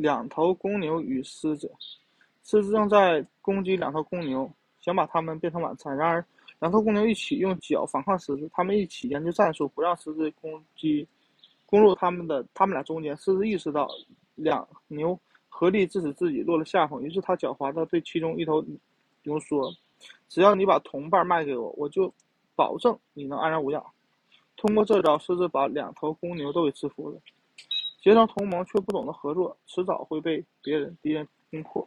两头公牛与狮子，狮子正在攻击两头公牛，想把它们变成晚餐。然而，两头公牛一起用脚反抗狮子，他们一起研究战术，不让狮子攻击攻入他们的他们俩中间。狮子意识到两牛合力致使自己落了下风，于是他狡猾地对其中一头牛说：“只要你把同伴卖给我，我就保证你能安然无恙。”通过这招，狮子把两头公牛都给制服了。结成同盟却不懂得合作，迟早会被别人敌人攻破。